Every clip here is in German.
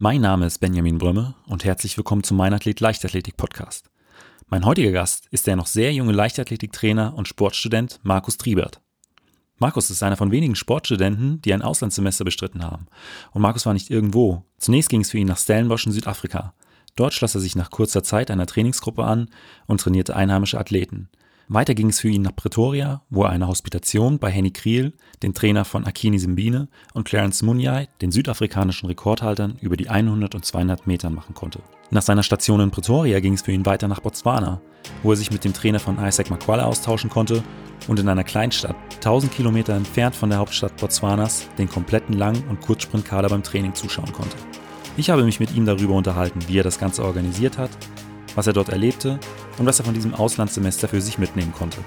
Mein Name ist Benjamin Brömme und herzlich willkommen zum Mein Athlet Leichtathletik Podcast. Mein heutiger Gast ist der noch sehr junge Leichtathletiktrainer und Sportstudent Markus Triebert. Markus ist einer von wenigen Sportstudenten, die ein Auslandssemester bestritten haben. Und Markus war nicht irgendwo. Zunächst ging es für ihn nach Stellenbosch in Südafrika. Dort schloss er sich nach kurzer Zeit einer Trainingsgruppe an und trainierte einheimische Athleten. Weiter ging es für ihn nach Pretoria, wo er eine Hospitation bei Henny Kriel, den Trainer von Akini Simbine, und Clarence Munyai, den südafrikanischen Rekordhaltern, über die 100 und 200 Metern machen konnte. Nach seiner Station in Pretoria ging es für ihn weiter nach Botswana, wo er sich mit dem Trainer von Isaac Makwala austauschen konnte und in einer Kleinstadt, 1000 Kilometer entfernt von der Hauptstadt Botswanas, den kompletten Lang- und Kurzsprintkader beim Training zuschauen konnte. Ich habe mich mit ihm darüber unterhalten, wie er das Ganze organisiert hat, was er dort erlebte und was er von diesem Auslandssemester für sich mitnehmen konnte.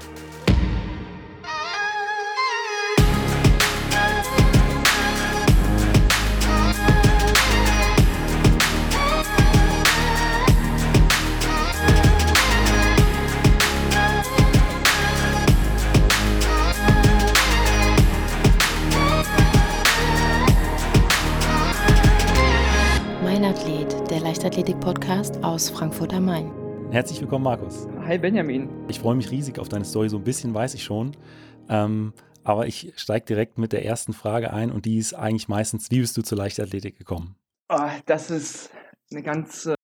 Leichtathletik-Podcast aus Frankfurt am Main. Herzlich willkommen, Markus. Hi Benjamin. Ich freue mich riesig auf deine Story, so ein bisschen weiß ich schon. Ähm, aber ich steige direkt mit der ersten Frage ein und die ist eigentlich meistens, wie bist du zur Leichtathletik gekommen? Oh, das ist eine ganz, äh,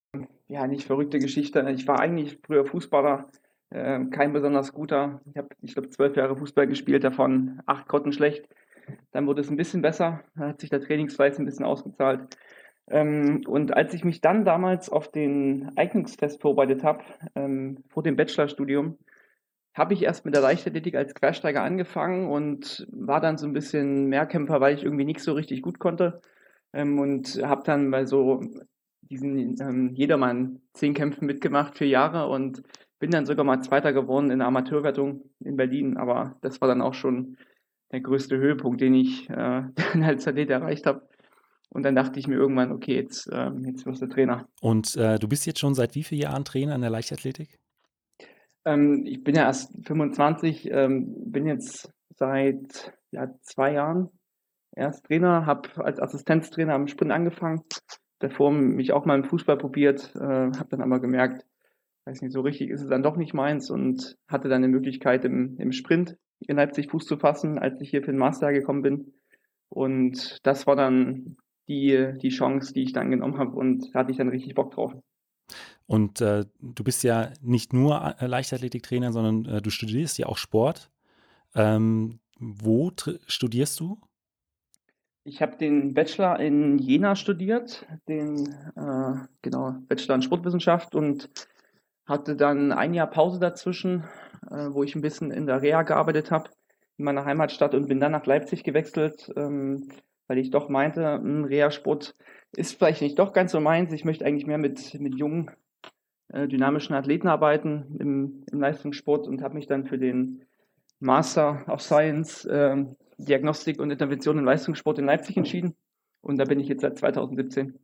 ja, nicht verrückte Geschichte. Ich war eigentlich früher Fußballer, äh, kein besonders guter. Ich habe, ich glaube, zwölf Jahre Fußball gespielt, davon acht Grotten schlecht. Dann wurde es ein bisschen besser, dann hat sich der Trainingsfleiß ein bisschen ausgezahlt. Ähm, und als ich mich dann damals auf den Eignungstest vorbereitet habe, ähm, vor dem Bachelorstudium, habe ich erst mit der Leichtathletik als Quersteiger angefangen und war dann so ein bisschen Mehrkämpfer, weil ich irgendwie nichts so richtig gut konnte. Ähm, und habe dann bei so diesen ähm, Jedermann zehn Kämpfen mitgemacht, vier Jahre und bin dann sogar mal Zweiter geworden in der Amateurwertung in Berlin. Aber das war dann auch schon der größte Höhepunkt, den ich äh, als Athlet erreicht habe. Und dann dachte ich mir irgendwann, okay, jetzt, ähm, jetzt wirst du Trainer. Und äh, du bist jetzt schon seit wie vielen Jahren Trainer in der Leichtathletik? Ähm, ich bin ja erst 25, ähm, bin jetzt seit ja, zwei Jahren erst Trainer, habe als Assistenztrainer am Sprint angefangen, davor mich auch mal im Fußball probiert, äh, habe dann aber gemerkt, weiß nicht, so richtig ist es dann doch nicht meins und hatte dann die Möglichkeit im, im Sprint in Leipzig Fuß zu fassen, als ich hier für den Master gekommen bin. Und das war dann die, die Chance, die ich dann genommen habe und da hatte ich dann richtig Bock drauf. Und äh, du bist ja nicht nur äh, Leichtathletiktrainer, sondern äh, du studierst ja auch Sport. Ähm, wo studierst du? Ich habe den Bachelor in Jena studiert, den äh, genau Bachelor in Sportwissenschaft und hatte dann ein Jahr Pause dazwischen, äh, wo ich ein bisschen in der Reha gearbeitet habe in meiner Heimatstadt und bin dann nach Leipzig gewechselt, ähm, weil ich doch meinte, ein Reha-Sport ist vielleicht nicht doch ganz so meins. Ich möchte eigentlich mehr mit, mit jungen, äh, dynamischen Athleten arbeiten im, im Leistungssport und habe mich dann für den Master of Science äh, Diagnostik und Intervention im Leistungssport in Leipzig entschieden. Und da bin ich jetzt seit 2017.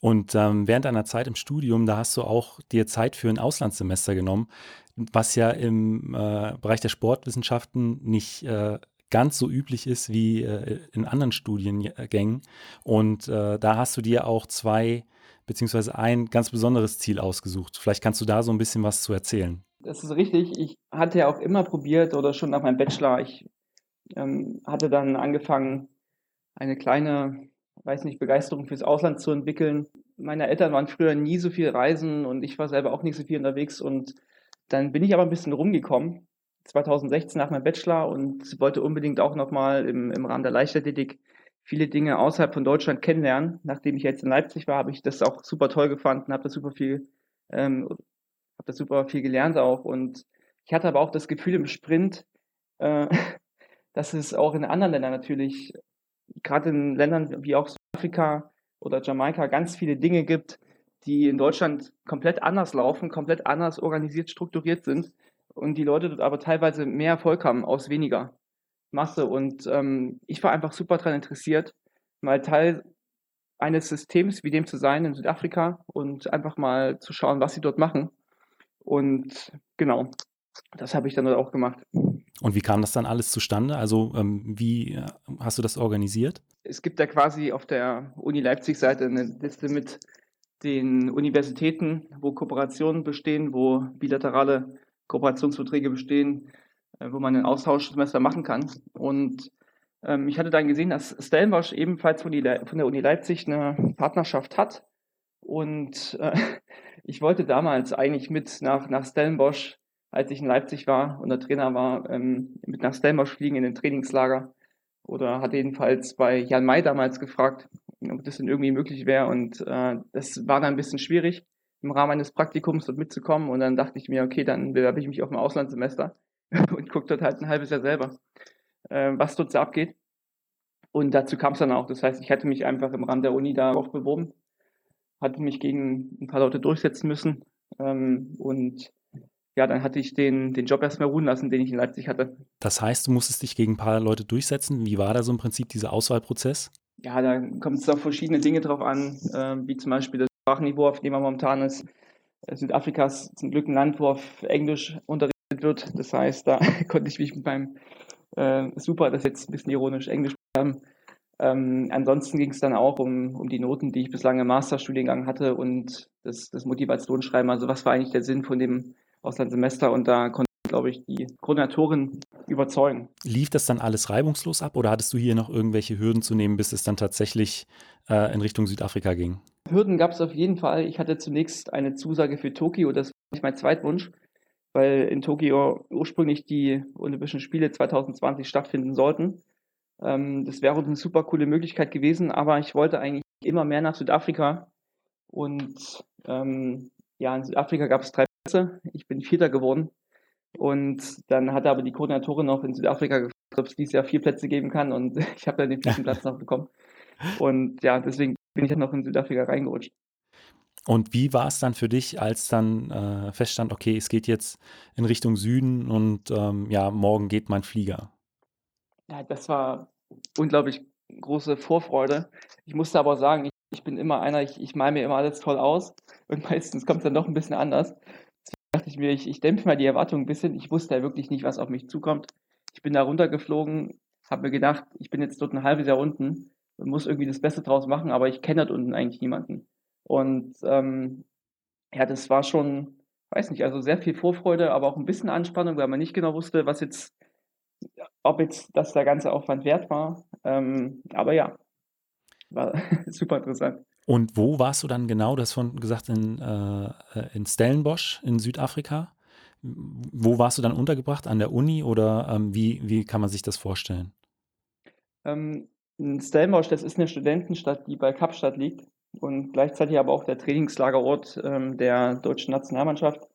Und ähm, während deiner Zeit im Studium, da hast du auch dir Zeit für ein Auslandssemester genommen, was ja im äh, Bereich der Sportwissenschaften nicht äh, ganz so üblich ist wie äh, in anderen Studiengängen. Und äh, da hast du dir auch zwei beziehungsweise ein ganz besonderes Ziel ausgesucht. Vielleicht kannst du da so ein bisschen was zu erzählen. Das ist richtig. Ich hatte ja auch immer probiert oder schon nach meinem Bachelor. Ich ähm, hatte dann angefangen, eine kleine, weiß nicht, Begeisterung fürs Ausland zu entwickeln. Meine Eltern waren früher nie so viel reisen und ich war selber auch nicht so viel unterwegs. Und dann bin ich aber ein bisschen rumgekommen 2016 nach meinem Bachelor und wollte unbedingt auch nochmal im, im Rahmen der Leichtathletik viele Dinge außerhalb von Deutschland kennenlernen. Nachdem ich jetzt in Leipzig war, habe ich das auch super toll gefunden, habe das super viel, ähm, habe das super viel gelernt auch. Und ich hatte aber auch das Gefühl im Sprint, äh, dass es auch in anderen Ländern natürlich, gerade in Ländern wie auch Südafrika oder Jamaika, ganz viele Dinge gibt, die in Deutschland komplett anders laufen, komplett anders organisiert, strukturiert sind und die Leute dort aber teilweise mehr Erfolg haben aus weniger Masse. Und ähm, ich war einfach super daran interessiert, mal Teil eines Systems wie dem zu sein in Südafrika und einfach mal zu schauen, was sie dort machen. Und genau, das habe ich dann dort auch gemacht. Und wie kam das dann alles zustande? Also ähm, wie äh, hast du das organisiert? Es gibt da quasi auf der Uni Leipzig-Seite eine Liste mit den Universitäten, wo Kooperationen bestehen, wo bilaterale Kooperationsverträge bestehen, äh, wo man ein Austauschsemester machen kann. Und ähm, ich hatte dann gesehen, dass Stellenbosch ebenfalls von, die, von, der Uni Leipzig eine Partnerschaft hat. Und äh, ich wollte damals eigentlich mit nach, nach Stellenbosch, als ich in Leipzig war und der Trainer war, ähm, mit nach Stellenbosch fliegen in den Trainingslager. Oder hatte jedenfalls bei Jan May damals gefragt, ob das denn irgendwie möglich wäre. Und äh, das war dann ein bisschen schwierig, im Rahmen eines Praktikums dort mitzukommen. Und dann dachte ich mir, okay, dann bewerbe ich mich auf ein Auslandssemester und gucke dort halt ein halbes Jahr selber, äh, was dort so abgeht. Und dazu kam es dann auch. Das heißt, ich hatte mich einfach im Rahmen der Uni darauf beworben, hatte mich gegen ein paar Leute durchsetzen müssen. Ähm, und ja, dann hatte ich den, den Job erstmal ruhen lassen, den ich in Leipzig hatte. Das heißt, du musstest dich gegen ein paar Leute durchsetzen. Wie war da so im Prinzip dieser Auswahlprozess? Ja, da kommt es auf verschiedene Dinge drauf an, äh, wie zum Beispiel das Sprachenniveau, auf dem man momentan ist. Äh, Südafrika ist zum Glück ein Land, wo auf Englisch unterrichtet wird. Das heißt, da konnte ich mich mit meinem äh, super, das ist jetzt ein bisschen ironisch, Englisch haben. Ähm, ansonsten ging es dann auch um, um die Noten, die ich bislang im Masterstudiengang hatte und das, das Motivationsschreiben. Also was war eigentlich der Sinn von dem Auslandssemester? Und da konnte glaube ich, die Koordinatorin überzeugen. Lief das dann alles reibungslos ab oder hattest du hier noch irgendwelche Hürden zu nehmen, bis es dann tatsächlich äh, in Richtung Südafrika ging? Hürden gab es auf jeden Fall. Ich hatte zunächst eine Zusage für Tokio, das war mein Zweitwunsch, weil in Tokio ursprünglich die Olympischen Spiele 2020 stattfinden sollten. Ähm, das wäre eine super coole Möglichkeit gewesen, aber ich wollte eigentlich immer mehr nach Südafrika. Und ähm, ja, in Südafrika gab es drei Plätze. Ich bin Vierter geworden. Und dann hat aber die Koordinatorin noch in Südafrika gefragt, ob es dieses Jahr vier Plätze geben kann. Und ich habe dann den vierten Platz noch bekommen. Und ja, deswegen bin ich dann noch in Südafrika reingerutscht. Und wie war es dann für dich, als dann äh, feststand, okay, es geht jetzt in Richtung Süden und ähm, ja, morgen geht mein Flieger? Ja, das war unglaublich große Vorfreude. Ich musste aber sagen, ich, ich bin immer einer, ich, ich male mir immer alles toll aus und meistens kommt es dann doch ein bisschen anders. Deswegen dachte ich mir, ich, ich dämpfe mal die Erwartungen ein bisschen. Ich wusste ja wirklich nicht, was auf mich zukommt. Ich bin da runtergeflogen, habe mir gedacht, ich bin jetzt dort ein halbes Jahr unten muss irgendwie das Beste draus machen, aber ich kenne dort unten eigentlich niemanden. Und ähm, ja, das war schon, weiß nicht, also sehr viel Vorfreude, aber auch ein bisschen Anspannung, weil man nicht genau wusste, was jetzt ob jetzt das der ganze Aufwand wert war. Ähm, aber ja, war super interessant. Und wo warst du dann genau? Du hast von gesagt in, äh, in Stellenbosch in Südafrika. Wo warst du dann untergebracht? An der Uni oder ähm, wie, wie kann man sich das vorstellen? Ähm, Stellenbosch, das ist eine Studentenstadt, die bei Kapstadt liegt und gleichzeitig aber auch der Trainingslagerort ähm, der deutschen Nationalmannschaft.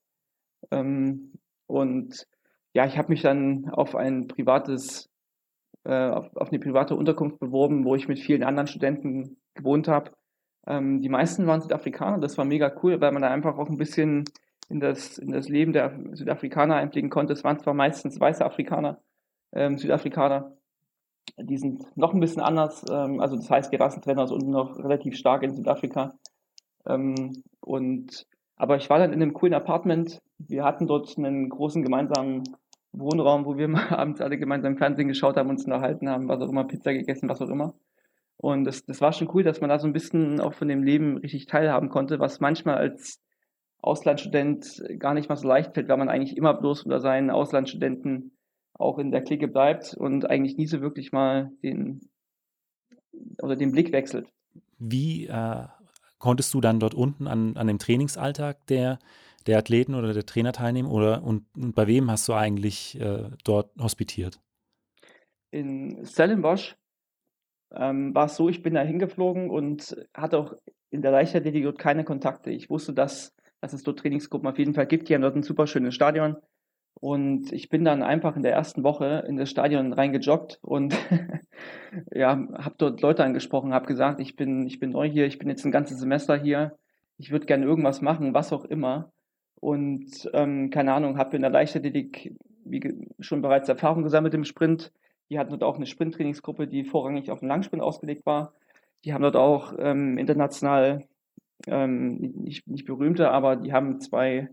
Ähm, und ja, ich habe mich dann auf ein privates, äh, auf, auf, eine private Unterkunft beworben, wo ich mit vielen anderen Studenten gewohnt habe. Ähm, die meisten waren Südafrikaner, das war mega cool, weil man da einfach auch ein bisschen in das, in das Leben der Südafrikaner einblicken konnte. Es waren zwar meistens weiße Afrikaner, ähm, Südafrikaner, die sind noch ein bisschen anders. Ähm, also das heißt, die Rassentrenners unten noch relativ stark in Südafrika. Ähm, und aber ich war dann in einem coolen Apartment. Wir hatten dort einen großen gemeinsamen Wohnraum, wo wir mal abends alle gemeinsam Fernsehen geschaut haben, uns unterhalten haben, was auch immer, Pizza gegessen, was auch immer. Und das, das war schon cool, dass man da so ein bisschen auch von dem Leben richtig teilhaben konnte, was manchmal als Auslandsstudent gar nicht mal so leicht fällt, weil man eigentlich immer bloß unter seinen Auslandsstudenten auch in der Clique bleibt und eigentlich nie so wirklich mal den oder den Blick wechselt. Wie äh, konntest du dann dort unten an, an dem Trainingsalltag der der Athleten oder der Trainer teilnehmen? Oder und, und bei wem hast du eigentlich äh, dort hospitiert? In Stellenbosch ähm, war es so, ich bin da hingeflogen und hatte auch in der Leichtathletik dort keine Kontakte. Ich wusste, dass, dass es dort Trainingsgruppen auf jeden Fall gibt. Die haben dort ein super schönes Stadion. Und ich bin dann einfach in der ersten Woche in das Stadion reingejoggt und ja, habe dort Leute angesprochen, habe gesagt, ich bin, ich bin neu hier, ich bin jetzt ein ganzes Semester hier, ich würde gerne irgendwas machen, was auch immer. Und ähm, keine Ahnung, habe in der Leichtathletik wie schon bereits Erfahrung gesammelt im Sprint. Die hatten dort auch eine Sprinttrainingsgruppe, die vorrangig auf den Langsprint ausgelegt war. Die haben dort auch ähm, international ähm, nicht, nicht berühmte, aber die haben zwei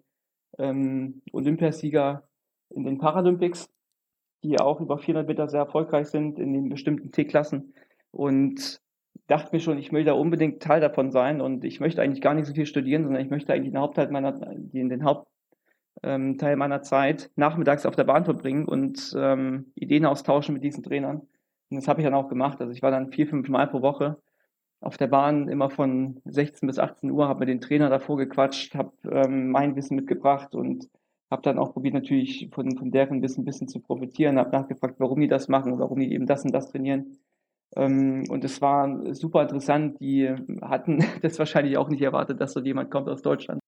ähm, Olympiasieger in den Paralympics. die auch über 400 Meter sehr erfolgreich sind in den bestimmten T-Klassen. Und dachte mir schon, ich will da unbedingt Teil davon sein und ich möchte eigentlich gar nicht so viel studieren, sondern ich möchte eigentlich den Hauptteil meiner, den Hauptteil ähm, meiner Zeit nachmittags auf der Bahn verbringen und ähm, Ideen austauschen mit diesen Trainern. Und das habe ich dann auch gemacht. Also ich war dann vier, fünf Mal pro Woche auf der Bahn immer von 16 bis 18 Uhr, habe mit den Trainer davor gequatscht, habe ähm, mein Wissen mitgebracht und habe dann auch probiert natürlich von, von deren Wissen ein bisschen zu profitieren, habe nachgefragt, warum die das machen, warum die eben das und das trainieren. Ähm, und es war super interessant. Die hatten das wahrscheinlich auch nicht erwartet, dass so jemand kommt aus Deutschland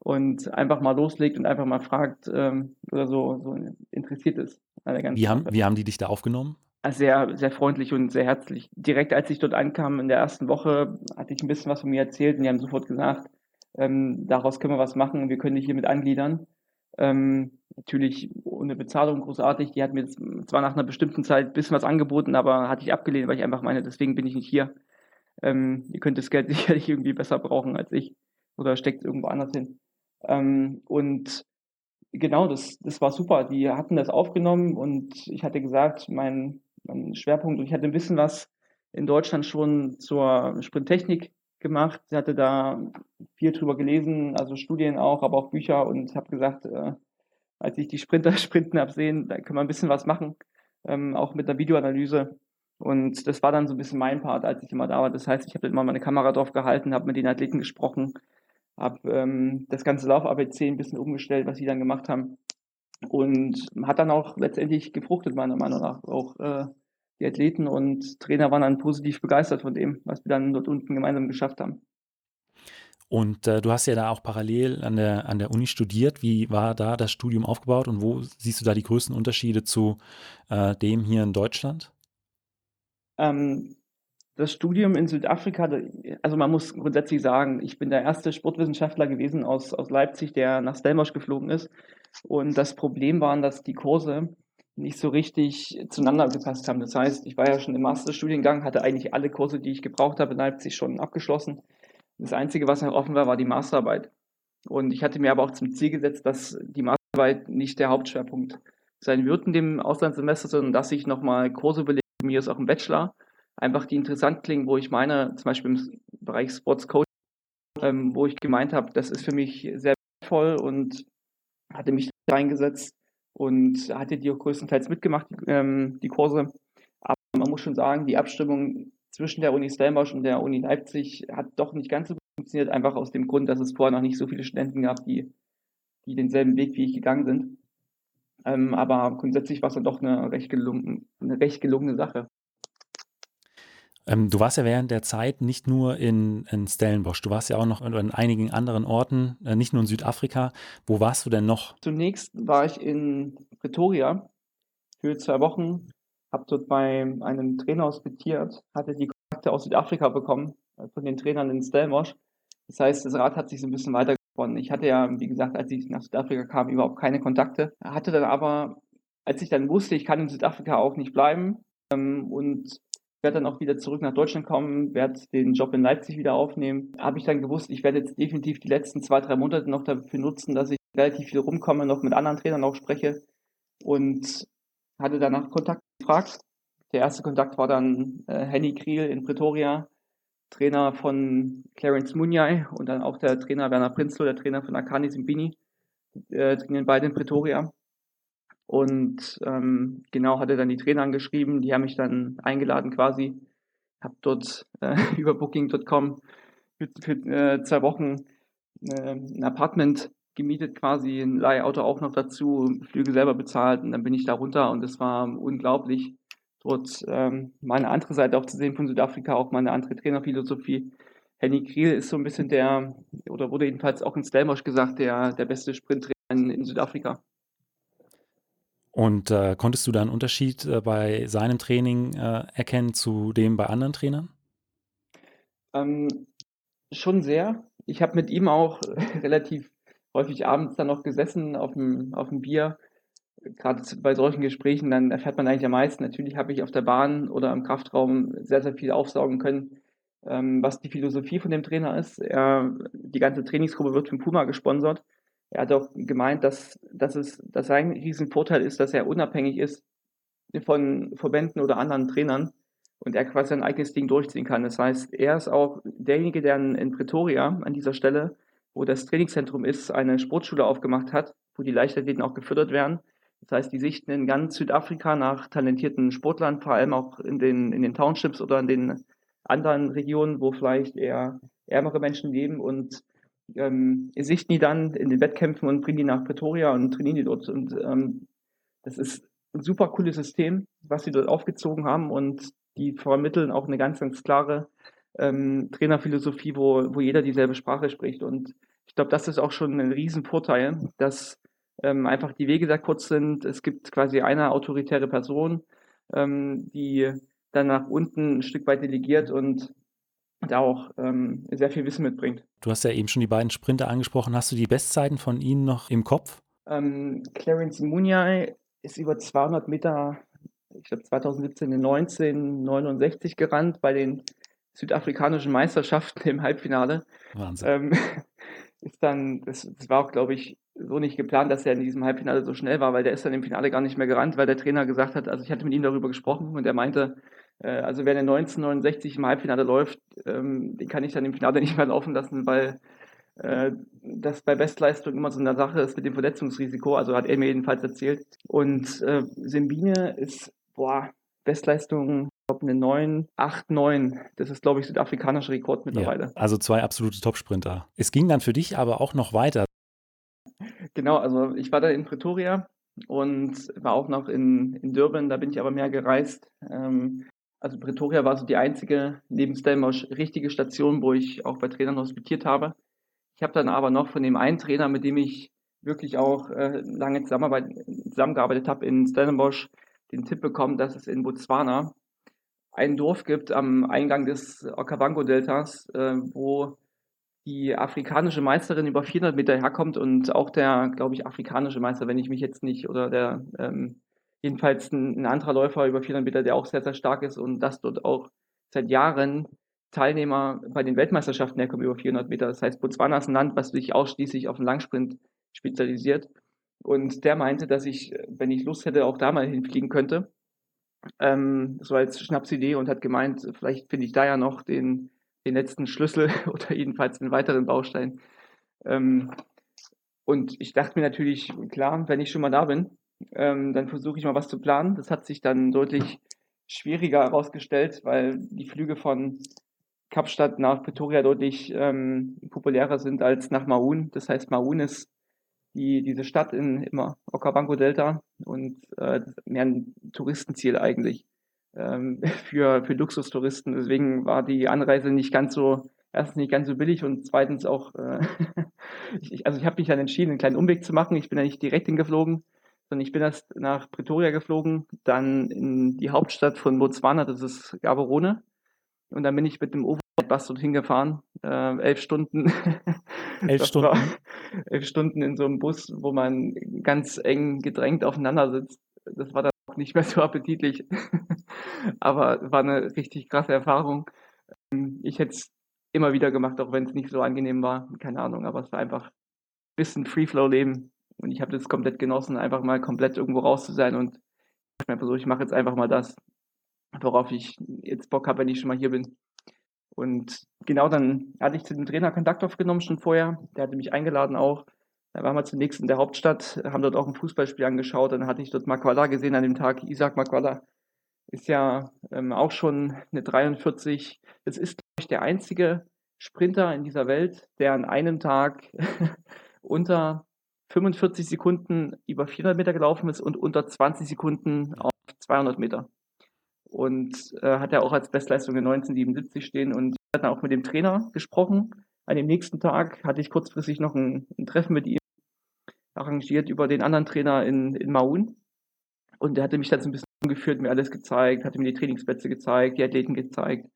und einfach mal loslegt und einfach mal fragt ähm, oder so, so interessiert ist. Wie haben, wie haben die dich da aufgenommen? sehr, sehr freundlich und sehr herzlich. Direkt als ich dort ankam in der ersten Woche, hatte ich ein bisschen was von mir erzählt und die haben sofort gesagt, ähm, daraus können wir was machen, wir können dich hier mit angliedern. Ähm, natürlich ohne Bezahlung großartig. Die hat mir zwar nach einer bestimmten Zeit ein bisschen was angeboten, aber hatte ich abgelehnt, weil ich einfach meine, deswegen bin ich nicht hier. Ähm, ihr könnt das Geld sicherlich irgendwie besser brauchen als ich oder steckt irgendwo anders hin. Ähm, und genau, das, das war super. Die hatten das aufgenommen und ich hatte gesagt, mein, mein Schwerpunkt. Und ich hatte ein bisschen was in Deutschland schon zur Sprinttechnik gemacht. Hatte da viel drüber gelesen, also Studien auch, aber auch Bücher und habe gesagt, äh, als ich die Sprinter sprinten absehen, da können wir ein bisschen was machen, ähm, auch mit der Videoanalyse. Und das war dann so ein bisschen mein Part, als ich immer da war. Das heißt, ich habe immer meine Kamera drauf gehalten, habe mit den Athleten gesprochen, habe ähm, das ganze Lauf-ABC ein bisschen umgestellt, was sie dann gemacht haben und hat dann auch letztendlich gefruchtet, meiner Meinung nach. Auch äh, die Athleten und Trainer waren dann positiv begeistert von dem, was wir dann dort unten gemeinsam geschafft haben. Und äh, du hast ja da auch parallel an der, an der Uni studiert. Wie war da das Studium aufgebaut und wo siehst du da die größten Unterschiede zu äh, dem hier in Deutschland? Ähm, das Studium in Südafrika, also man muss grundsätzlich sagen, ich bin der erste Sportwissenschaftler gewesen aus, aus Leipzig, der nach Stellenbosch geflogen ist. Und das Problem war, dass die Kurse nicht so richtig zueinander gepasst haben. Das heißt, ich war ja schon im Masterstudiengang, hatte eigentlich alle Kurse, die ich gebraucht habe in Leipzig schon abgeschlossen. Das Einzige, was noch offen war, war die Masterarbeit. Und ich hatte mir aber auch zum Ziel gesetzt, dass die Masterarbeit nicht der Hauptschwerpunkt sein wird in dem Auslandssemester, sondern dass ich nochmal Kurse belege, mir ist auch im Bachelor, einfach die interessant klingen, wo ich meine, zum Beispiel im Bereich Sports Coaching, ähm, wo ich gemeint habe, das ist für mich sehr wertvoll und hatte mich reingesetzt und hatte die auch größtenteils mitgemacht, die, ähm, die Kurse. Aber man muss schon sagen, die Abstimmung zwischen der Uni Stellenbosch und der Uni Leipzig hat doch nicht ganz so gut funktioniert, einfach aus dem Grund, dass es vorher noch nicht so viele Studenten gab, die, die denselben Weg wie ich gegangen sind. Ähm, aber grundsätzlich war es dann doch eine recht, gelungen, eine recht gelungene Sache. Ähm, du warst ja während der Zeit nicht nur in, in Stellenbosch, du warst ja auch noch in, in einigen anderen Orten, äh, nicht nur in Südafrika. Wo warst du denn noch? Zunächst war ich in Pretoria für zwei Wochen, habe dort bei einem Trainer hospitiert, hatte die Kontakte aus Südafrika bekommen, äh, von den Trainern in Stellenbosch. Das heißt, das Rad hat sich so ein bisschen weitergewonnen. Ich hatte ja, wie gesagt, als ich nach Südafrika kam, überhaupt keine Kontakte. Hatte dann aber, als ich dann wusste, ich kann in Südafrika auch nicht bleiben ähm, und werde dann auch wieder zurück nach Deutschland kommen, werde den Job in Leipzig wieder aufnehmen. Habe ich dann gewusst, ich werde jetzt definitiv die letzten zwei, drei Monate noch dafür nutzen, dass ich relativ viel rumkomme, noch mit anderen Trainern auch spreche und hatte danach Kontakt gefragt. Der erste Kontakt war dann äh, Henny Kriel in Pretoria, Trainer von Clarence Munyai und dann auch der Trainer Werner Prinzlo, der Trainer von Akani Simbini, äh, trainieren beide in Pretoria. Und ähm, genau hatte dann die Trainer angeschrieben, die haben mich dann eingeladen quasi. Habe dort äh, über Booking.com für, für äh, zwei Wochen äh, ein Apartment gemietet quasi, ein Leihauto auch noch dazu, Flüge selber bezahlt und dann bin ich da runter und es war unglaublich, dort ähm, mal eine andere Seite auch zu sehen von Südafrika, auch mal eine andere Trainerphilosophie. Henny Kriel ist so ein bisschen der, oder wurde jedenfalls auch in Stellmosch gesagt, der, der beste Sprinttrainer in, in Südafrika. Und äh, konntest du da einen Unterschied äh, bei seinem Training äh, erkennen zu dem bei anderen Trainern? Ähm, schon sehr. Ich habe mit ihm auch relativ häufig abends dann noch gesessen auf dem, auf dem Bier. Gerade bei solchen Gesprächen, dann erfährt man eigentlich am meisten. Natürlich habe ich auf der Bahn oder im Kraftraum sehr, sehr viel aufsaugen können, ähm, was die Philosophie von dem Trainer ist. Er, die ganze Trainingsgruppe wird von Puma gesponsert. Er hat auch gemeint, dass, dass, es, dass sein Riesenvorteil ist, dass er unabhängig ist von Verbänden oder anderen Trainern und er quasi sein eigenes Ding durchziehen kann. Das heißt, er ist auch derjenige, der in Pretoria an dieser Stelle, wo das Trainingszentrum ist, eine Sportschule aufgemacht hat, wo die Leichtathleten auch gefördert werden. Das heißt, die sichten in ganz Südafrika nach talentierten Sportlern, vor allem auch in den, in den Townships oder in den anderen Regionen, wo vielleicht eher ärmere Menschen leben und ähm, die dann in den Wettkämpfen und bringen die nach Pretoria und trainieren die dort. Und ähm, das ist ein super cooles System, was sie dort aufgezogen haben und die vermitteln auch eine ganz, ganz klare ähm, Trainerphilosophie, wo, wo jeder dieselbe Sprache spricht. Und ich glaube, das ist auch schon ein Riesenvorteil, dass ähm, einfach die Wege sehr kurz sind. Es gibt quasi eine autoritäre Person, ähm, die dann nach unten ein Stück weit delegiert und da auch ähm, sehr viel Wissen mitbringt. Du hast ja eben schon die beiden Sprinter angesprochen. Hast du die Bestzeiten von ihnen noch im Kopf? Ähm, Clarence Muniai ist über 200 Meter, ich glaube 2017 in 1969 gerannt bei den südafrikanischen Meisterschaften im Halbfinale. Wahnsinn. Ähm, ist dann, das, das war auch, glaube ich, so nicht geplant, dass er in diesem Halbfinale so schnell war, weil der ist dann im Finale gar nicht mehr gerannt, weil der Trainer gesagt hat, also ich hatte mit ihm darüber gesprochen und er meinte, also wer in 1969 im Halbfinale läuft, ähm, den kann ich dann im Finale nicht mehr laufen lassen, weil äh, das bei Bestleistung immer so eine Sache ist mit dem Verletzungsrisiko, also hat er mir jedenfalls erzählt. Und äh, Simbine ist, boah, Bestleistung glaube, eine 9, 8, 9. Das ist, glaube ich, südafrikanischer Rekord mittlerweile. Ja, also zwei absolute Topsprinter. Es ging dann für dich aber auch noch weiter. Genau, also ich war da in Pretoria und war auch noch in, in Durban, da bin ich aber mehr gereist. Ähm, also Pretoria war so die einzige neben Stellenbosch richtige Station, wo ich auch bei Trainern hospitiert habe. Ich habe dann aber noch von dem einen Trainer, mit dem ich wirklich auch äh, lange zusammengearbeitet habe in Stellenbosch, den Tipp bekommen, dass es in Botswana ein Dorf gibt am Eingang des Okavango-Deltas, äh, wo die afrikanische Meisterin über 400 Meter herkommt und auch der, glaube ich, afrikanische Meister, wenn ich mich jetzt nicht, oder der, ähm, jedenfalls ein, ein, anderer Läufer über 400 Meter, der auch sehr, sehr stark ist und das dort auch seit Jahren Teilnehmer bei den Weltmeisterschaften herkommen über 400 Meter. Das heißt, Botswana ist ein Land, was sich ausschließlich auf den Langsprint spezialisiert. Und der meinte, dass ich, wenn ich Lust hätte, auch da mal hinfliegen könnte ähm, so als Schnapsidee und hat gemeint, vielleicht finde ich da ja noch den, den letzten Schlüssel oder jedenfalls einen weiteren Baustein. Ähm, und ich dachte mir natürlich, klar, wenn ich schon mal da bin, ähm, dann versuche ich mal was zu planen. Das hat sich dann deutlich schwieriger herausgestellt, weil die Flüge von Kapstadt nach Pretoria deutlich ähm, populärer sind als nach Maun. Das heißt, Maun ist die, diese Stadt in immer Okavango Delta und äh, mehr ein Touristenziel eigentlich ähm, für, für Luxustouristen. Deswegen war die Anreise nicht ganz so, erstens nicht ganz so billig und zweitens auch, äh, ich, also ich habe mich dann entschieden, einen kleinen Umweg zu machen. Ich bin ja nicht direkt hingeflogen, sondern ich bin erst nach Pretoria geflogen, dann in die Hauptstadt von Botswana, das ist Gaborone. Und dann bin ich mit dem Overbus dorthin gefahren, äh, elf Stunden. Elf Stunden? elf Stunden in so einem Bus, wo man ganz eng gedrängt aufeinander sitzt. Das war dann auch nicht mehr so appetitlich. Aber war eine richtig krasse Erfahrung. Ähm, ich hätte es immer wieder gemacht, auch wenn es nicht so angenehm war. Keine Ahnung, aber es war einfach ein bisschen Free-Flow-Leben. Und ich habe das komplett genossen, einfach mal komplett irgendwo raus zu sein und ich mir versucht, ich mache jetzt einfach mal das, worauf ich jetzt Bock habe, wenn ich schon mal hier bin. Und genau dann hatte ich zu dem Trainer Kontakt aufgenommen schon vorher. Der hatte mich eingeladen auch. Da waren wir zunächst in der Hauptstadt, haben dort auch ein Fußballspiel angeschaut. Dann hatte ich dort Makwala gesehen an dem Tag. Isaac Makwala ist ja ähm, auch schon eine 43. Das ist, glaube ich, der einzige Sprinter in dieser Welt, der an einem Tag unter 45 Sekunden über 400 Meter gelaufen ist und unter 20 Sekunden auf 200 Meter und äh, hat er auch als Bestleistung in 1977 stehen und ich hatte auch mit dem Trainer gesprochen. An dem nächsten Tag hatte ich kurzfristig noch ein, ein Treffen mit ihm arrangiert über den anderen Trainer in, in Maun. Und der hatte mich dann so ein bisschen umgeführt, mir alles gezeigt, hatte mir die Trainingsplätze gezeigt, die Athleten gezeigt,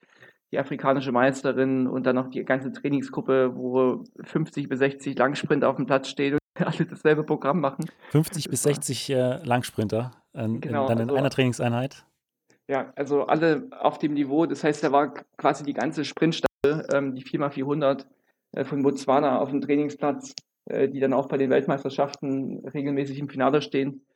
die afrikanische Meisterin und dann noch die ganze Trainingsgruppe, wo 50 bis 60 Langsprinter auf dem Platz stehen alle dasselbe Programm machen. 50 bis 60 äh, Langsprinter äh, genau, dann in also, einer Trainingseinheit? Ja, also alle auf dem Niveau. Das heißt, da war quasi die ganze Sprintstaffel, ähm, die 4x400 äh, von Botswana auf dem Trainingsplatz, äh, die dann auch bei den Weltmeisterschaften regelmäßig im Finale stehen.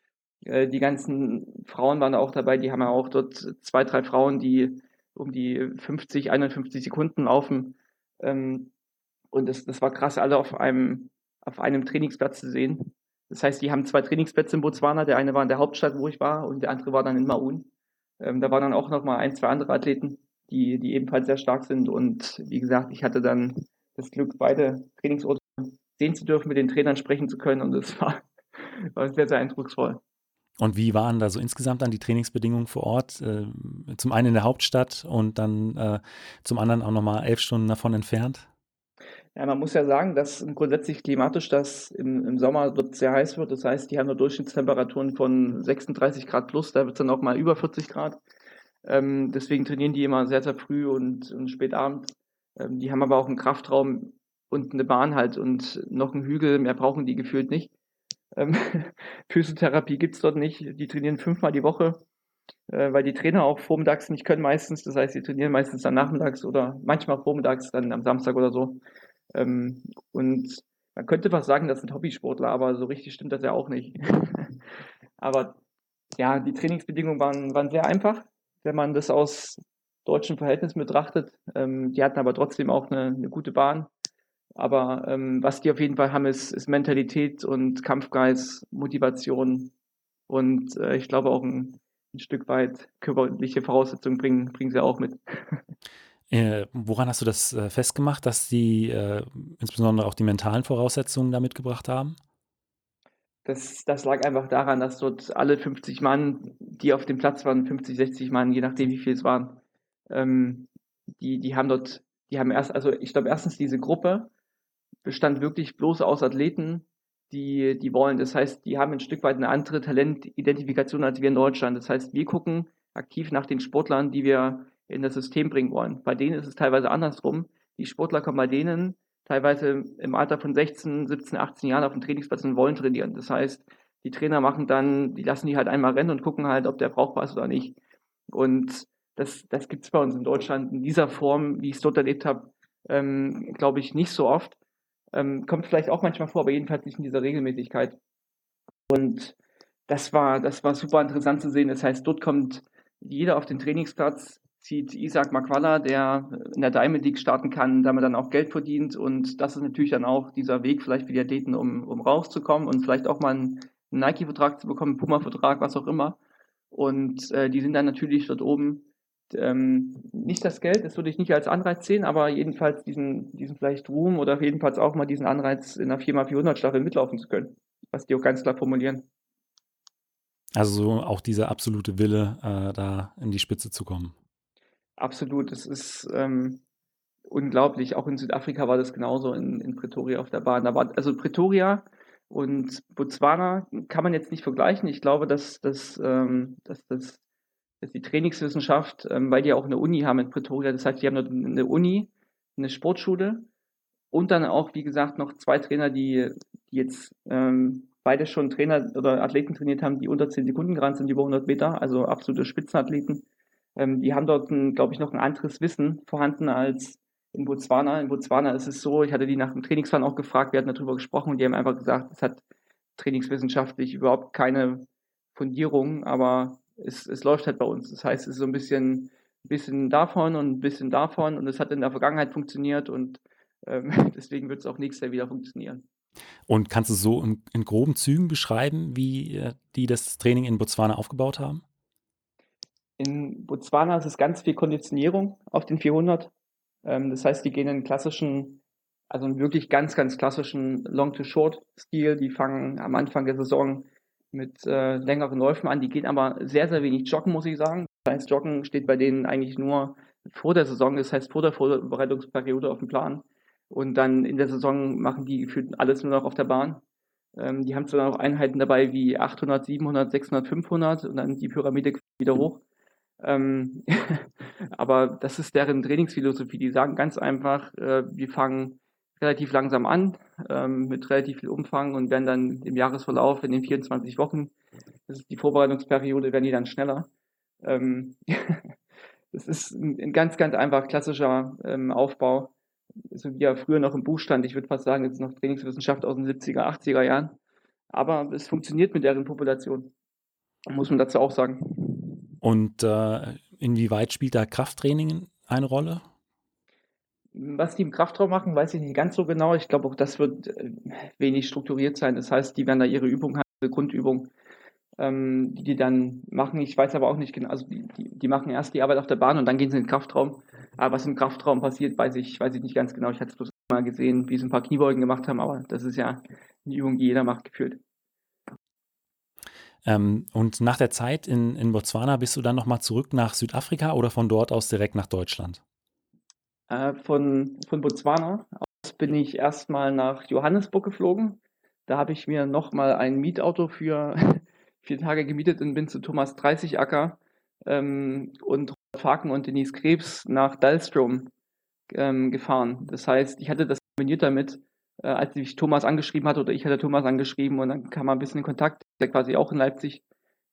Äh, die ganzen Frauen waren auch dabei, die haben ja auch dort zwei, drei Frauen, die um die 50, 51 Sekunden laufen. Ähm, und das, das war krass, alle auf einem, auf einem Trainingsplatz zu sehen. Das heißt, die haben zwei Trainingsplätze in Botswana. Der eine war in der Hauptstadt, wo ich war, und der andere war dann in Maun. Ähm, da waren dann auch noch mal ein, zwei andere Athleten, die, die ebenfalls sehr stark sind. Und wie gesagt, ich hatte dann das Glück, beide Trainingsorte sehen zu dürfen, mit den Trainern sprechen zu können. Und das war, war sehr, sehr eindrucksvoll. Und wie waren da so insgesamt dann die Trainingsbedingungen vor Ort? Äh, zum einen in der Hauptstadt und dann äh, zum anderen auch nochmal elf Stunden davon entfernt? Ja, man muss ja sagen, dass grundsätzlich klimatisch das im, im Sommer sehr heiß wird. Das heißt, die haben nur Durchschnittstemperaturen von 36 Grad plus, da wird es dann auch mal über 40 Grad. Ähm, deswegen trainieren die immer sehr, sehr früh und, und spät abend. Ähm, die haben aber auch einen Kraftraum und eine Bahn halt und noch einen Hügel, mehr brauchen die gefühlt nicht. Ähm, Physiotherapie gibt's dort nicht. Die trainieren fünfmal die Woche, äh, weil die Trainer auch vormittags nicht können meistens. Das heißt, sie trainieren meistens dann nachmittags oder manchmal vormittags, dann am Samstag oder so. Ähm, und man könnte fast sagen, das sind Hobbysportler, aber so richtig stimmt das ja auch nicht. aber ja, die Trainingsbedingungen waren, waren sehr einfach, wenn man das aus deutschen Verhältnissen betrachtet. Ähm, die hatten aber trotzdem auch eine, eine gute Bahn. Aber ähm, was die auf jeden Fall haben, ist, ist Mentalität und Kampfgeist, Motivation und äh, ich glaube auch ein, ein Stück weit körperliche Voraussetzungen bringen, bringen sie auch mit. Äh, woran hast du das äh, festgemacht, dass sie äh, insbesondere auch die mentalen Voraussetzungen da mitgebracht haben? Das, das lag einfach daran, dass dort alle 50 Mann, die auf dem Platz waren, 50, 60 Mann, je nachdem wie viel es waren, ähm, die, die haben dort, die haben erst, also ich glaube erstens diese Gruppe bestand wirklich bloß aus Athleten, die, die wollen. Das heißt, die haben ein Stück weit eine andere Talentidentifikation als wir in Deutschland. Das heißt, wir gucken aktiv nach den Sportlern, die wir in das System bringen wollen. Bei denen ist es teilweise andersrum. Die Sportler kommen bei denen teilweise im Alter von 16, 17, 18 Jahren auf den Trainingsplatz und wollen trainieren. Das heißt, die Trainer machen dann, die lassen die halt einmal rennen und gucken halt, ob der brauchbar ist oder nicht. Und das, das gibt es bei uns in Deutschland in dieser Form, wie ich es dort erlebt habe, ähm, glaube ich, nicht so oft. Ähm, kommt vielleicht auch manchmal vor, aber jedenfalls nicht in dieser Regelmäßigkeit. Und das war, das war super interessant zu sehen. Das heißt, dort kommt jeder auf den Trainingsplatz, zieht Isaac Makwala, der in der Diamond League starten kann, damit dann auch Geld verdient. Und das ist natürlich dann auch dieser Weg vielleicht für die Athleten, um, um rauszukommen und vielleicht auch mal einen Nike-Vertrag zu bekommen, Puma-Vertrag, was auch immer. Und äh, die sind dann natürlich dort oben ähm, nicht das Geld, das würde ich nicht als Anreiz sehen, aber jedenfalls diesen, diesen vielleicht Ruhm oder jedenfalls auch mal diesen Anreiz, in einer 4x400 Staffel mitlaufen zu können, was die auch ganz klar formulieren. Also so auch dieser absolute Wille, äh, da in die Spitze zu kommen. Absolut, es ist ähm, unglaublich. Auch in Südafrika war das genauso in, in Pretoria auf der Bahn. Da war, also Pretoria und Botswana kann man jetzt nicht vergleichen. Ich glaube, dass, dass, ähm, dass das die Trainingswissenschaft, ähm, weil die auch eine Uni haben in Pretoria. Das heißt, die haben eine Uni, eine Sportschule und dann auch, wie gesagt, noch zwei Trainer, die, die jetzt ähm, beide schon Trainer oder Athleten trainiert haben, die unter 10 Sekunden gerannt sind, über 100 Meter, also absolute Spitzenathleten. Ähm, die haben dort, glaube ich, noch ein anderes Wissen vorhanden als in Botswana. In Botswana ist es so, ich hatte die nach dem Trainingsplan auch gefragt, wir hatten darüber gesprochen und die haben einfach gesagt, es hat trainingswissenschaftlich überhaupt keine Fundierung, aber es, es läuft halt bei uns. Das heißt, es ist so ein bisschen, bisschen davon und ein bisschen davon und es hat in der Vergangenheit funktioniert und ähm, deswegen wird es auch nächstes Jahr wieder funktionieren. Und kannst du so in, in groben Zügen beschreiben, wie äh, die das Training in Botswana aufgebaut haben? In Botswana ist es ganz viel Konditionierung auf den 400. Ähm, das heißt, die gehen in klassischen, also einen wirklich ganz, ganz klassischen Long-to-Short-Stil. Die fangen am Anfang der Saison mit äh, längeren Läufen an. Die gehen aber sehr, sehr wenig joggen, muss ich sagen. Das heißt, Joggen steht bei denen eigentlich nur vor der Saison, das heißt vor der Vorbereitungsperiode auf dem Plan. Und dann in der Saison machen die gefühlt alles nur noch auf der Bahn. Ähm, die haben zwar noch Einheiten dabei wie 800, 700, 600, 500 und dann die Pyramide wieder hoch. Ähm, aber das ist deren Trainingsphilosophie. Die sagen ganz einfach, äh, wir fangen relativ langsam an, ähm, mit relativ viel Umfang und werden dann im Jahresverlauf in den 24 Wochen, das ist die Vorbereitungsperiode, werden die dann schneller. Ähm, das ist ein, ein, ganz, ganz einfach klassischer ähm, Aufbau, so wie er früher noch im Buch stand. Ich würde fast sagen, jetzt noch Trainingswissenschaft aus den 70er, 80er Jahren. Aber es funktioniert mit deren Population. Muss man dazu auch sagen. Und äh, inwieweit spielt da Krafttraining eine Rolle? Was die im Kraftraum machen, weiß ich nicht ganz so genau. Ich glaube auch, das wird äh, wenig strukturiert sein. Das heißt, die werden da ihre Übung haben, ihre Grundübung, ähm, die die dann machen. Ich weiß aber auch nicht genau, also die, die, die, machen erst die Arbeit auf der Bahn und dann gehen sie in den Kraftraum. Aber was im Kraftraum passiert, weiß ich, weiß ich nicht ganz genau. Ich hatte es bloß mal gesehen, wie sie ein paar Kniebeugen gemacht haben, aber das ist ja eine Übung, die jeder macht, gefühlt. Ähm, und nach der Zeit in, in Botswana bist du dann nochmal zurück nach Südafrika oder von dort aus direkt nach Deutschland? Äh, von, von Botswana aus bin ich erstmal nach Johannesburg geflogen. Da habe ich mir nochmal ein Mietauto für vier Tage gemietet und bin zu Thomas 30 Acker ähm, und Faken und Denise Krebs nach Dallstrom ähm, gefahren. Das heißt, ich hatte das kombiniert damit, äh, als ich Thomas angeschrieben hatte oder ich hatte Thomas angeschrieben und dann kam man ein bisschen in Kontakt, der quasi auch in Leipzig,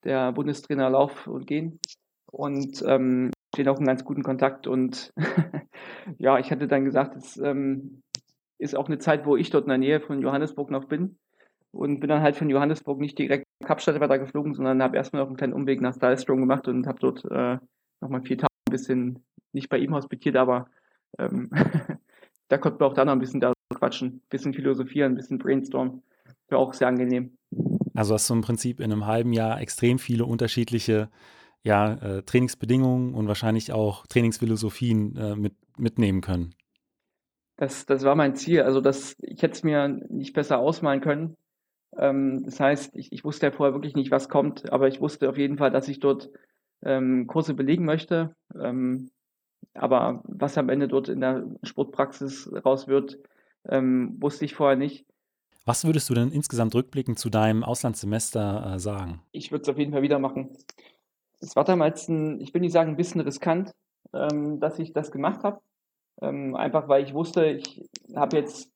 der Bundestrainer Lauf und Gehen. Und ähm, stehen auch in ganz guten Kontakt und ja, ich hatte dann gesagt, es ähm, ist auch eine Zeit, wo ich dort in der Nähe von Johannesburg noch bin und bin dann halt von Johannesburg nicht direkt nach Kapstadt weiter geflogen, sondern habe erstmal noch einen kleinen Umweg nach Stylestrom gemacht und habe dort äh, nochmal vier Tage ein bisschen nicht bei ihm hospitiert, aber ähm, da konnten wir auch dann noch ein bisschen da quatschen, ein bisschen philosophieren, ein bisschen brainstormen. War auch sehr angenehm. Also hast du im Prinzip in einem halben Jahr extrem viele unterschiedliche ja, äh, Trainingsbedingungen und wahrscheinlich auch Trainingsphilosophien äh, mit, mitnehmen können. Das, das war mein Ziel. Also das, ich hätte es mir nicht besser ausmalen können. Ähm, das heißt, ich, ich wusste ja vorher wirklich nicht, was kommt, aber ich wusste auf jeden Fall, dass ich dort ähm, Kurse belegen möchte. Ähm, aber was am Ende dort in der Sportpraxis raus wird, ähm, wusste ich vorher nicht. Was würdest du denn insgesamt rückblickend zu deinem Auslandssemester äh, sagen? Ich würde es auf jeden Fall wieder machen. Es war damals ein, ich will nicht sagen, ein bisschen riskant, ähm, dass ich das gemacht habe. Ähm, einfach weil ich wusste, ich habe jetzt,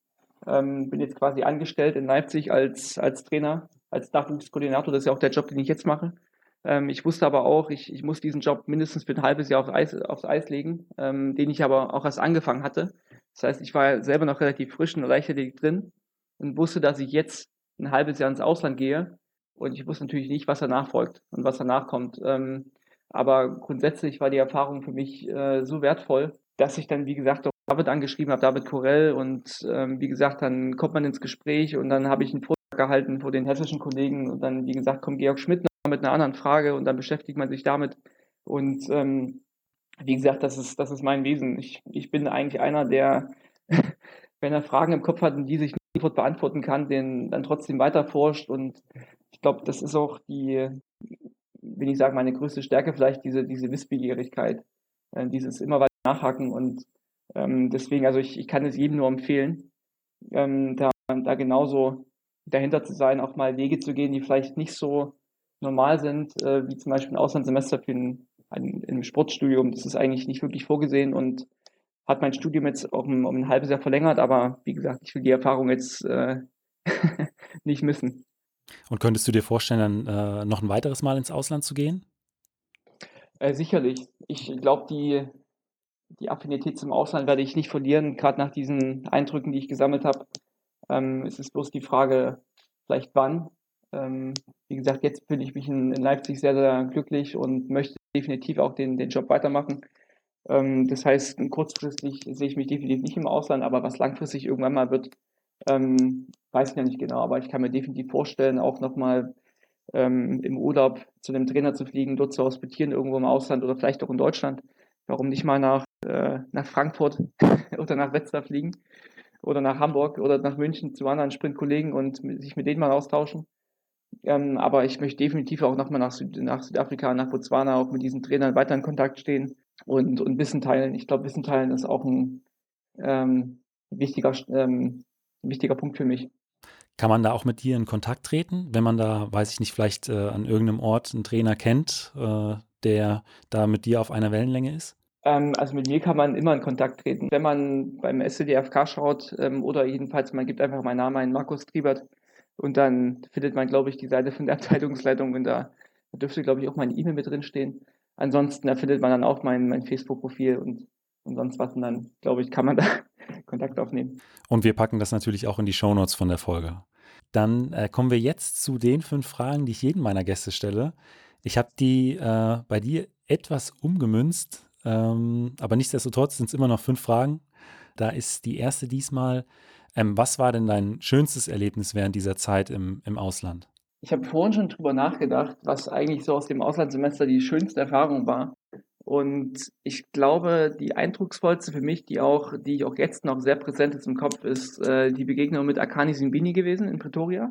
ähm, bin jetzt quasi angestellt in Leipzig als, als Trainer, als Nachwuchskoordinator. Das ist ja auch der Job, den ich jetzt mache. Ähm, ich wusste aber auch, ich, ich muss diesen Job mindestens für ein halbes Jahr aufs Eis, aufs Eis legen, ähm, den ich aber auch erst angefangen hatte. Das heißt, ich war selber noch relativ frisch in der Leichtathletik drin und wusste, dass ich jetzt ein halbes Jahr ins Ausland gehe. Und ich wusste natürlich nicht, was danach folgt und was danach kommt. Ähm, aber grundsätzlich war die Erfahrung für mich äh, so wertvoll, dass ich dann, wie gesagt, auch David angeschrieben habe, David Korell. Und ähm, wie gesagt, dann kommt man ins Gespräch und dann habe ich einen Vortrag gehalten vor den hessischen Kollegen. Und dann, wie gesagt, kommt Georg Schmidt noch mit einer anderen Frage und dann beschäftigt man sich damit. Und ähm, wie gesagt, das ist, das ist mein Wesen. Ich, ich bin eigentlich einer, der, wenn er Fragen im Kopf hat und die sich nicht beantworten kann, den dann trotzdem weiter forscht. Und ich glaube, das ist auch die, will ich sagen, meine größte Stärke vielleicht, diese, diese Wissbegierigkeit, äh, dieses immer weiter nachhaken. Und ähm, deswegen, also ich, ich kann es jedem nur empfehlen, ähm, da, da genauso dahinter zu sein, auch mal Wege zu gehen, die vielleicht nicht so normal sind, äh, wie zum Beispiel ein Auslandssemester für ein, ein, ein Sportstudium. Das ist eigentlich nicht wirklich vorgesehen und hat mein Studium jetzt auch um, um ein halbes Jahr verlängert, aber wie gesagt, ich will die Erfahrung jetzt äh, nicht missen. Und könntest du dir vorstellen, dann äh, noch ein weiteres Mal ins Ausland zu gehen? Äh, sicherlich. Ich glaube, die, die Affinität zum Ausland werde ich nicht verlieren, gerade nach diesen Eindrücken, die ich gesammelt habe. Ähm, es ist bloß die Frage, vielleicht wann. Ähm, wie gesagt, jetzt fühle ich mich in, in, Leipzig sehr, sehr glücklich und möchte definitiv auch den, den Job weitermachen. Ähm, das heißt, kurzfristig sehe ich mich definitiv nicht im Ausland, aber was langfristig irgendwann mal wird, ähm, weiß ich ja nicht genau. Aber ich kann mir definitiv vorstellen, auch nochmal ähm, im Urlaub zu einem Trainer zu fliegen, dort zu hospitieren, irgendwo im Ausland oder vielleicht auch in Deutschland. Warum nicht mal nach, äh, nach Frankfurt oder nach Wetzlar fliegen oder nach Hamburg oder nach München zu anderen Sprintkollegen und sich mit denen mal austauschen. Ähm, aber ich möchte definitiv auch nochmal nach, Süd nach Südafrika, nach Botswana auch mit diesen Trainern weiter in Kontakt stehen und, und Wissen teilen. Ich glaube, Wissen teilen ist auch ein ähm, wichtiger, ähm, wichtiger Punkt für mich. Kann man da auch mit dir in Kontakt treten, wenn man da, weiß ich nicht, vielleicht äh, an irgendeinem Ort einen Trainer kennt, äh, der da mit dir auf einer Wellenlänge ist? Ähm, also mit mir kann man immer in Kontakt treten. Wenn man beim SCDFK schaut ähm, oder jedenfalls, man gibt einfach meinen Namen ein, Markus Triebert, und dann findet man, glaube ich, die Seite von der Abteilungsleitung und da, da dürfte, glaube ich, auch meine E-Mail mit drin stehen. Ansonsten, da findet man dann auch mein, mein Facebook-Profil und, und sonst was. Und dann, glaube ich, kann man da Kontakt aufnehmen. Und wir packen das natürlich auch in die Shownotes von der Folge. Dann äh, kommen wir jetzt zu den fünf Fragen, die ich jedem meiner Gäste stelle. Ich habe die äh, bei dir etwas umgemünzt, ähm, aber nichtsdestotrotz sind es immer noch fünf Fragen. Da ist die erste diesmal. Ähm, was war denn dein schönstes Erlebnis während dieser Zeit im, im Ausland? Ich habe vorhin schon drüber nachgedacht, was eigentlich so aus dem Auslandssemester die schönste Erfahrung war. Und ich glaube, die eindrucksvollste für mich, die auch, die auch jetzt noch sehr präsent ist im Kopf, ist äh, die Begegnung mit Akani Simbini gewesen in Pretoria.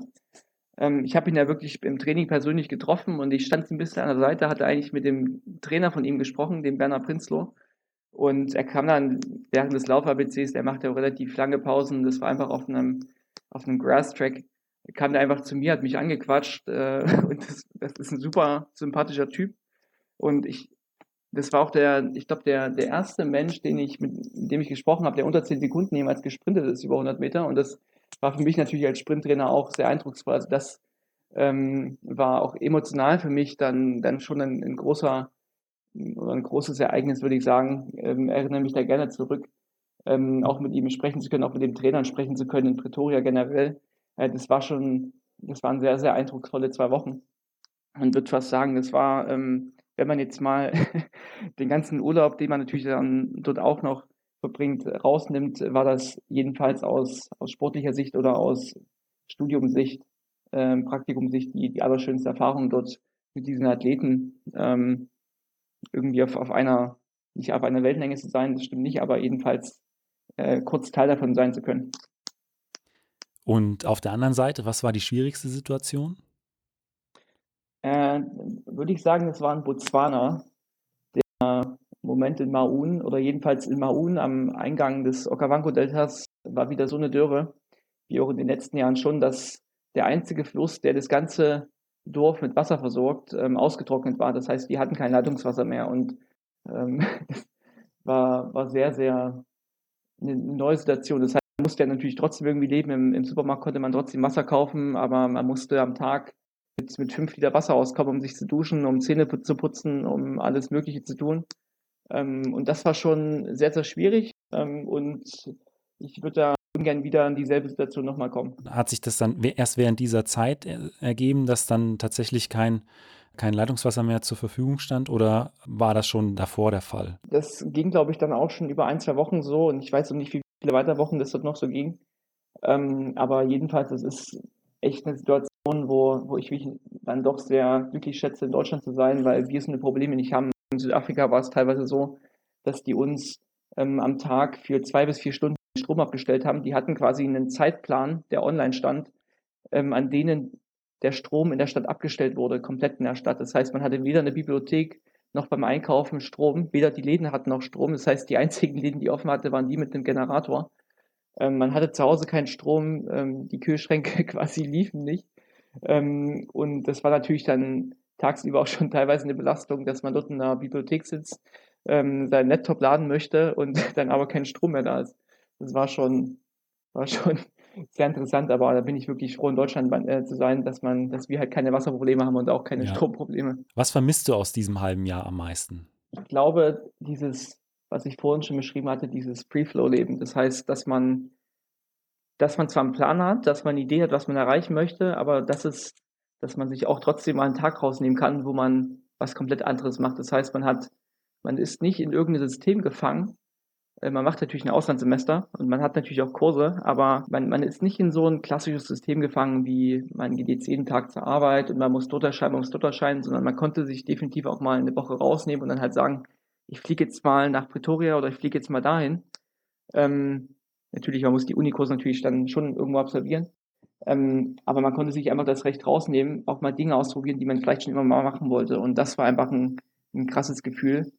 Ähm, ich habe ihn ja wirklich im Training persönlich getroffen und ich stand ein bisschen an der Seite, hatte eigentlich mit dem Trainer von ihm gesprochen, dem Werner Prinzloh. Und er kam dann während des Lauf-ABCs, der macht ja relativ lange Pausen, das war einfach auf einem, auf einem Grass-Track, kam der einfach zu mir, hat mich angequatscht äh, und das, das ist ein super sympathischer Typ. Und ich, das war auch der, ich glaube, der, der erste Mensch, den ich, mit, dem ich gesprochen habe, der unter 10 Sekunden jemals gesprintet ist über 100 Meter. Und das war für mich natürlich als Sprinttrainer auch sehr eindrucksvoll. Also das ähm, war auch emotional für mich dann, dann schon ein, ein großer oder ein großes Ereignis, würde ich sagen. Ähm, erinnere mich da gerne zurück, ähm, auch mit ihm sprechen zu können, auch mit dem Trainern sprechen zu können in Pretoria generell. Äh, das war schon, das waren sehr, sehr eindrucksvolle zwei Wochen. Und würde fast sagen, das war, ähm, wenn man jetzt mal den ganzen Urlaub, den man natürlich dann dort auch noch verbringt, rausnimmt, war das jedenfalls aus, aus sportlicher Sicht oder aus Studiumsicht, ähm, Praktikumsicht die, die allerschönste Erfahrung dort mit diesen Athleten ähm, irgendwie auf, auf einer, nicht auf einer Wellenlänge zu sein, das stimmt nicht, aber jedenfalls äh, kurz Teil davon sein zu können. Und auf der anderen Seite, was war die schwierigste Situation? Äh, würde ich sagen, das war in Botswana. Der Moment in Maun oder jedenfalls in Maun am Eingang des Okavango-Deltas war wieder so eine Dürre, wie auch in den letzten Jahren schon, dass der einzige Fluss, der das ganze Dorf mit Wasser versorgt, ähm, ausgetrocknet war. Das heißt, die hatten kein Leitungswasser mehr und ähm, war, war sehr, sehr eine neue Situation. Das heißt, man musste ja natürlich trotzdem irgendwie leben. Im, Im, Supermarkt konnte man trotzdem Wasser kaufen, aber man musste am Tag mit, mit fünf Liter Wasser auskommen, um sich zu duschen, um Zähne zu putzen, um alles Mögliche zu tun. Ähm, und das war schon sehr, sehr schwierig. Ähm, und ich würde da ungern wieder in dieselbe Situation nochmal kommen. Hat sich das dann erst während dieser Zeit ergeben, dass dann tatsächlich kein, kein Leitungswasser mehr zur Verfügung stand oder war das schon davor der Fall? Das ging, glaube ich, dann auch schon über ein, zwei Wochen so und ich weiß noch nicht, wie viele weitere Wochen das dort noch so ging. Ähm, aber jedenfalls, es ist echt eine Situation, wo, wo ich mich dann doch sehr glücklich schätze, in Deutschland zu sein, weil wir so eine Probleme nicht haben. In Südafrika war es teilweise so, dass die uns ähm, am Tag für zwei bis vier Stunden Strom abgestellt haben. Die hatten quasi einen Zeitplan, der online stand, ähm, an denen der Strom in der Stadt abgestellt wurde, komplett in der Stadt. Das heißt, man hatte weder eine Bibliothek noch beim Einkaufen Strom, weder die Läden hatten noch Strom. Das heißt, die einzigen Läden, die offen hatte, waren die mit dem Generator. Ähm, man hatte zu Hause keinen Strom, ähm, die Kühlschränke quasi liefen nicht. Ähm, und das war natürlich dann tagsüber auch schon teilweise eine Belastung, dass man dort in einer Bibliothek sitzt, ähm, seinen Laptop laden möchte und dann aber kein Strom mehr da ist. Das war schon, war schon sehr interessant, aber da bin ich wirklich froh, in Deutschland äh, zu sein, dass man, dass wir halt keine Wasserprobleme haben und auch keine ja. Stromprobleme. Was vermisst du aus diesem halben Jahr am meisten? Ich glaube, dieses, was ich vorhin schon beschrieben hatte, dieses Free-Flow-Leben. Das heißt, dass man, dass man zwar einen Plan hat, dass man eine Idee hat, was man erreichen möchte, aber dass es dass man sich auch trotzdem mal einen Tag rausnehmen kann, wo man was komplett anderes macht. Das heißt, man hat, man ist nicht in irgendein System gefangen. Äh, man macht natürlich ein Auslandssemester und man hat natürlich auch Kurse, aber man, man ist nicht in so ein klassisches System gefangen, wie man geht jetzt jeden Tag zur Arbeit und man muss dort erscheinen, man muss dort erscheinen, sondern man konnte sich definitiv auch mal eine Woche rausnehmen und dann halt sagen, ich fliege jetzt mal nach Pretoria oder ich fliege jetzt mal dahin. Ähm, natürlich, man muss die Unikurse natürlich dann schon irgendwo absolvieren. Ähm, aber man konnte sich einfach das Recht rausnehmen, auch mal Dinge ausprobieren, die man vielleicht schon immer mal machen wollte. Und das war einfach ein, ein krasses Gefühl.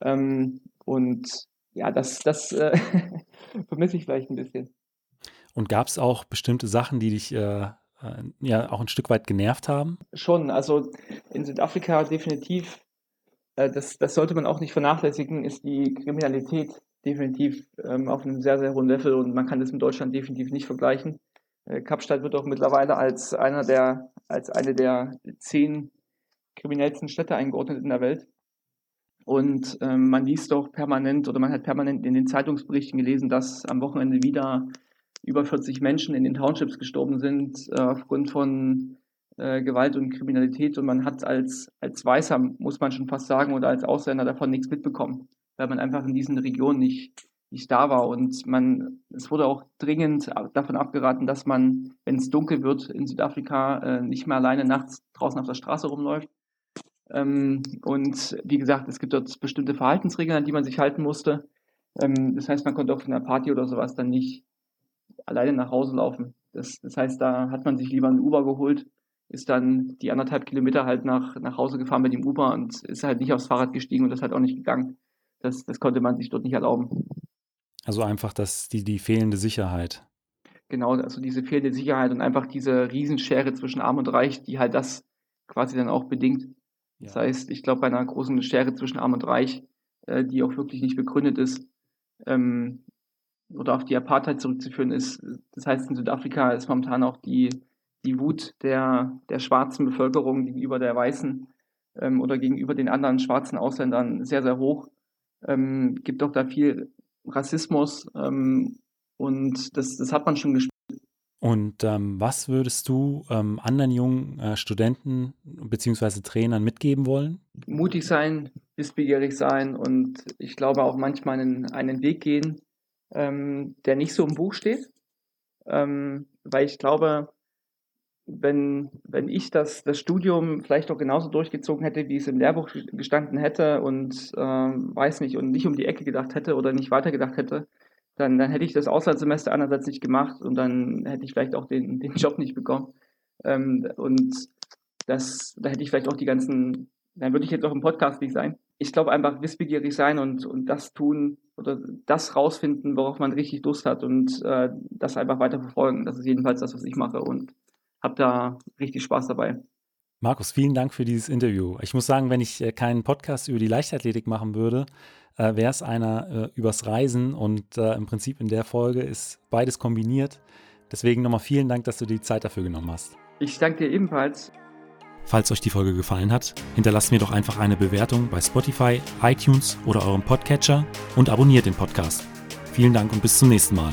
Ähm, und ja, das, das äh, vermisse ich vielleicht ein bisschen. Und gab es auch bestimmte Sachen, die dich äh, äh, ja auch ein Stück weit genervt haben? Schon, also in Südafrika definitiv, äh, das, das sollte man auch nicht vernachlässigen, ist die Kriminalität definitiv ähm, auf einem sehr, sehr hohen Level und man kann das mit Deutschland definitiv nicht vergleichen. Äh, Kapstadt wird auch mittlerweile als einer der, als eine der zehn kriminellsten Städte eingeordnet in der Welt. Und ähm, man liest doch permanent oder man hat permanent in den Zeitungsberichten gelesen, dass am Wochenende wieder über 40 Menschen in den Townships gestorben sind äh, aufgrund von äh, Gewalt und Kriminalität und man hat als, als Weißer, muss man schon fast sagen, oder als Ausländer davon nichts mitbekommen, weil man einfach in diesen Regionen nicht, nicht da war. Und man, es wurde auch dringend davon abgeraten, dass man, wenn es dunkel wird in Südafrika, äh, nicht mehr alleine nachts draußen auf der Straße rumläuft. Ähm, und wie gesagt, es gibt dort bestimmte Verhaltensregeln, an die man sich halten musste. Ähm, das heißt, man konnte auf einer Party oder sowas dann nicht alleine nach Hause laufen. Das, das heißt, da hat man sich lieber ein Uber geholt, ist dann die anderthalb Kilometer halt nach, nach Hause gefahren mit dem Uber und ist halt nicht aufs Fahrrad gestiegen und das halt auch nicht gegangen. Das, das konnte man sich dort nicht erlauben. Also einfach das, die, die fehlende Sicherheit. Genau, also diese fehlende Sicherheit und einfach diese Riesenschere zwischen Arm und Reich, die halt das quasi dann auch bedingt. Ja. Das heißt, ich glaube, bei einer großen Schere zwischen Arm und Reich, äh, die auch wirklich nicht begründet ist, ähm, oder auf die Apartheid zurückzuführen ist. Das heißt, in Südafrika ist momentan auch die, die Wut der, der schwarzen Bevölkerung gegenüber der weißen ähm, oder gegenüber den anderen schwarzen Ausländern sehr, sehr hoch. Ähm, gibt auch da viel Rassismus ähm, und das, das hat man schon gespürt. Und ähm, was würdest du ähm, anderen jungen äh, Studenten bzw. Trainern mitgeben wollen? Mutig sein, wissbegierig sein und ich glaube auch manchmal einen, einen Weg gehen, ähm, der nicht so im Buch steht. Ähm, weil ich glaube, wenn, wenn ich das, das Studium vielleicht auch genauso durchgezogen hätte, wie es im Lehrbuch gestanden hätte und ähm, weiß nicht, und nicht um die Ecke gedacht hätte oder nicht weitergedacht hätte, dann, dann hätte ich das Auslandssemester einerseits nicht gemacht und dann hätte ich vielleicht auch den, den Job nicht bekommen. Ähm, und das, da hätte ich vielleicht auch die ganzen, dann würde ich jetzt auch im Podcast nicht sein. Ich glaube einfach wissbegierig sein und, und das tun oder das rausfinden, worauf man richtig Lust hat und äh, das einfach weiter verfolgen. Das ist jedenfalls das, was ich mache und habe da richtig Spaß dabei. Markus, vielen Dank für dieses Interview. Ich muss sagen, wenn ich äh, keinen Podcast über die Leichtathletik machen würde, äh, wäre es einer äh, übers Reisen und im Prinzip in der Folge ist beides kombiniert. Deswegen nochmal vielen Dank, dass du die Zeit dafür genommen hast. Ich danke dir ebenfalls. Falls euch die Folge gefallen hat, hinterlasst mir doch einfach eine Bewertung bei Spotify, iTunes oder eurem Podcatcher und abonniert den Podcast. Vielen Dank und bis zum nächsten Mal.